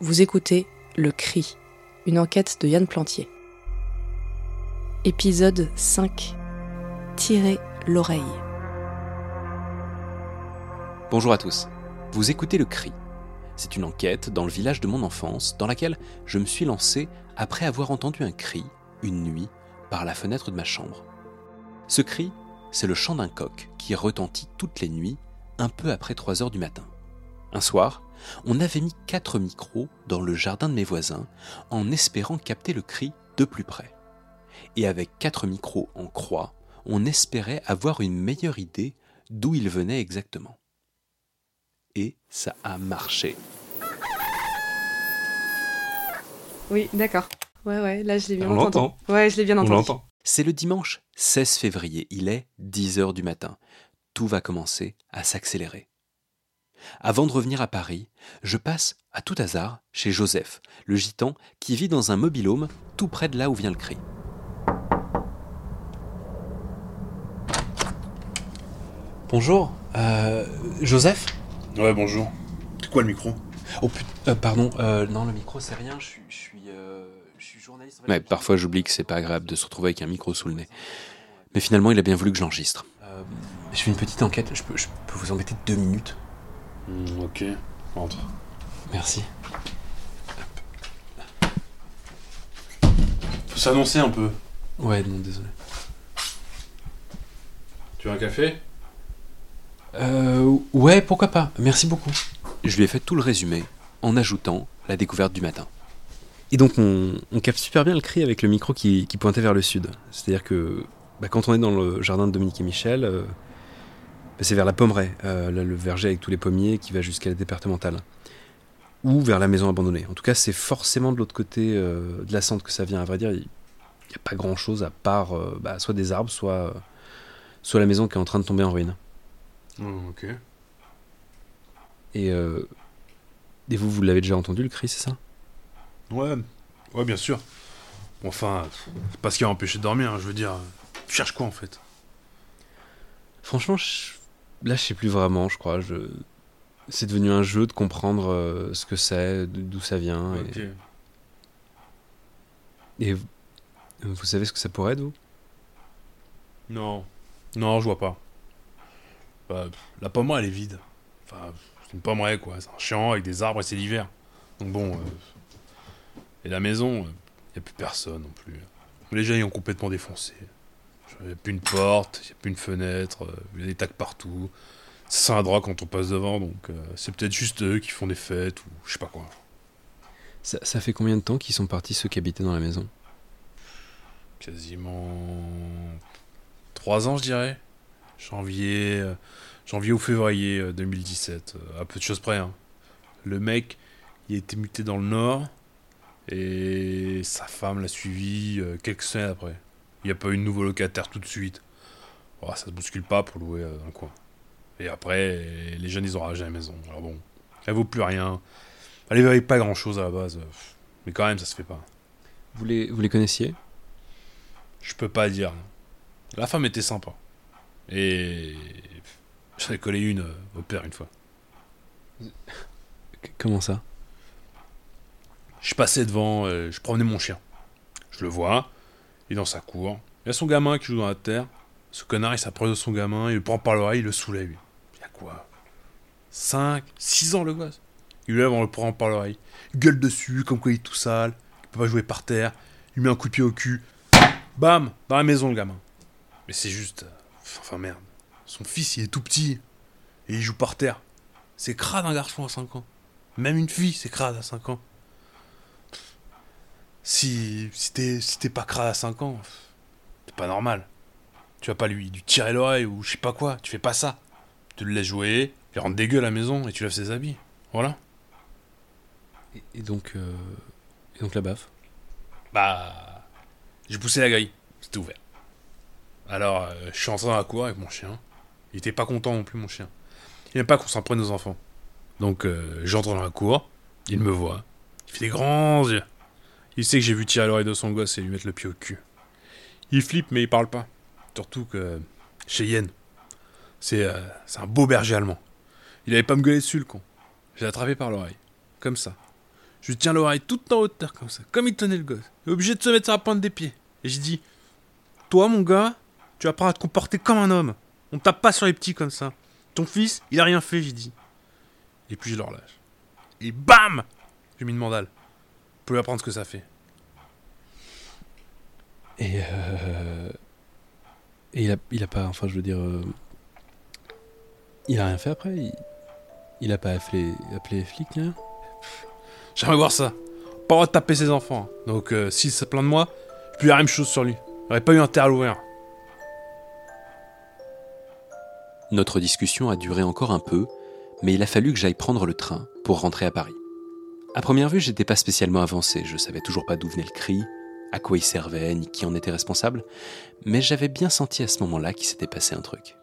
Vous écoutez Le Cri, une enquête de Yann Plantier. Épisode 5 Tirer l'oreille. Bonjour à tous. Vous écoutez Le Cri. C'est une enquête dans le village de mon enfance dans laquelle je me suis lancé après avoir entendu un cri, une nuit, par la fenêtre de ma chambre. Ce cri, c'est le chant d'un coq qui retentit toutes les nuits, un peu après 3 heures du matin. Un soir, on avait mis quatre micros dans le jardin de mes voisins en espérant capter le cri de plus près. Et avec quatre micros en croix, on espérait avoir une meilleure idée d'où il venait exactement. Et ça a marché. Oui, d'accord. Ouais, ouais, là je l'ai bien On entendu. l'entend. Ouais, je l'ai bien On entendu. l'entend. C'est le dimanche 16 février, il est 10 heures du matin. Tout va commencer à s'accélérer. Avant de revenir à Paris, je passe à tout hasard chez Joseph, le gitan qui vit dans un mobilhome tout près de là où vient le cri. Bonjour, euh, Joseph? Ouais, bonjour. C'est quoi le micro? Oh putain, pardon, euh, non le micro c'est rien, je suis, je suis, euh, je suis journaliste. Ouais, parfois j'oublie que c'est pas agréable de se retrouver avec un micro sous le nez. Mais finalement il a bien voulu que j'enregistre. Euh, je fais une petite enquête, je peux, je peux vous embêter deux minutes? Hmm, Ok, entre. Merci. Faut s'annoncer un peu. Ouais, non, désolé. Tu veux un café? Euh, ouais, pourquoi pas, merci beaucoup. Je lui ai fait tout le résumé en ajoutant la découverte du matin. Et donc on, on capte super bien le cri avec le micro qui, qui pointait vers le sud. C'est-à-dire que bah, quand on est dans le jardin de Dominique et Michel, euh, c'est vers la pommeraie, euh, le verger avec tous les pommiers qui va jusqu'à la départementale. Ou vers la maison abandonnée. En tout cas, c'est forcément de l'autre côté euh, de la Sante que ça vient. À vrai dire, il n'y a pas grand-chose à part euh, bah, soit des arbres, soit, soit la maison qui est en train de tomber en ruine. Hmm, Ok. Et, et vous, vous l'avez déjà entendu le cri, c'est ça? Ouais, ouais, bien sûr. Enfin, c'est pas ce qui a empêché de dormir, hein, je veux dire. Tu cherches quoi en fait? Franchement, je- là, je sais plus vraiment, je crois. Je... C'est devenu un jeu de comprendre euh, ce que c'est, d'où ça vient. et-. Et, vous- savez ce que ça pourrait être, vous? Non. Non, je vois pas. Bah, la pommeraie, elle est vide. Enfin, c'est une pommeraie, quoi. C'est un champ avec des arbres et c'est l'hiver. Donc bon. euh, Et la maison, il a plus personne non plus. Les gens, ils ont complètement défoncé. Il n'y a plus une porte, il n'y a plus une fenêtre, il y a des tacs partout. Ça sent la drogue quand on passe devant, donc euh, c'est peut-être juste eux qui font des fêtes ou je sais pas quoi. ça, ça fait combien de temps qu'ils sont partis, ceux qui habitaient dans la maison? Quasiment. Trois ans, je dirais. Janvier, euh, janvier ou février euh, 2017. euh, à peu de choses près. hein. Le mec, il a été muté dans le nord. Et sa femme l'a suivi euh, quelques semaines après. Il n'y a pas eu de nouveau locataire tout de suite. Oh, ça se bouscule pas pour louer euh, dans le coin. Et après, les jeunes, ils ont ragé la maison. Alors bon, elle vaut plus rien. Elle valait pas grand chose à la base. euh, Mais quand même, ça se fait pas. vous les, vous les connaissiez? Je peux pas dire. La femme était sympa. Et j'en ai collé une euh, au père une fois. Comment ça? Je passais devant, euh, je promenais mon chien. Je le vois, il est dans sa cour. Il y a son gamin qui joue dans la terre. Ce connard, il s'approche de son gamin, il le prend par l'oreille, il le soulève. Il a quoi? 5, 6 ans le gosse. Il lève en le prenant par l'oreille. Il gueule dessus, comme quoi il est tout sale. Il peut pas jouer par terre. Il met un coup de pied au cul. Bam Dans la maison, le gamin. Mais c'est juste. euh, Enfin merde. Son fils, il est tout petit. Et il joue par terre. C'est crade un garçon à 5 ans. Même une fille, c'est crade à 5 ans. Si, si t'es si pas crade à 5 ans, c'est pas normal. Tu vas pas lui, lui tirer l'oreille ou je sais pas quoi. Tu fais pas ça. Tu le laisses jouer, il rentre dégueu à la maison et tu lèves ses habits. Voilà. et, et donc, euh, et donc la baffe? Bah. J'ai poussé la grille. C'était ouvert. Alors, euh, je suis entré dans la cour avec mon chien. Il était pas content non plus, mon chien. Il aime pas qu'on s'en prenne aux enfants. Donc, euh, j'entre dans la cour. Il me voit. Il fait des grands yeux. Il sait que j'ai vu tirer l'oreille de son gosse et lui mettre le pied au cul. Il flippe, mais il parle pas. Surtout que. Chez Yen. C'est euh, un beau berger allemand. Il avait pas me gueuler dessus, le con. J'ai attrapé par l'oreille. Comme ça. Je lui tiens l'oreille toute en hauteur comme ça, comme il tenait le gosse. Il est obligé de se mettre sur la pointe des pieds. Et je dis Toi, mon gars, tu vas apprendre à te comporter comme un homme. On tape pas sur les petits comme ça. Ton fils, il a rien fait, j'ai dit. Et puis je le relâche. Et bam J'ai mis une mandale. Pour lui apprendre ce que ça fait. Et, euh... Et il a, il a pas, enfin je veux dire, euh, il a rien fait après? Il, il a pas appelé, appelé les flics, rien J'aimerais voir ça. Pas le droit de taper ses enfants. Donc euh, s'il se plaint de moi, je puis la même chose sur lui. Il aurait pas eu intérêt à l'ouvrir. Notre discussion a duré encore un peu, mais il a fallu que j'aille prendre le train pour rentrer à Paris. À première vue, j'étais pas spécialement avancé, je savais toujours pas d'où venait le cri, à quoi il servait, ni qui en était responsable, mais j'avais bien senti à ce moment-là qu'il s'était passé un truc.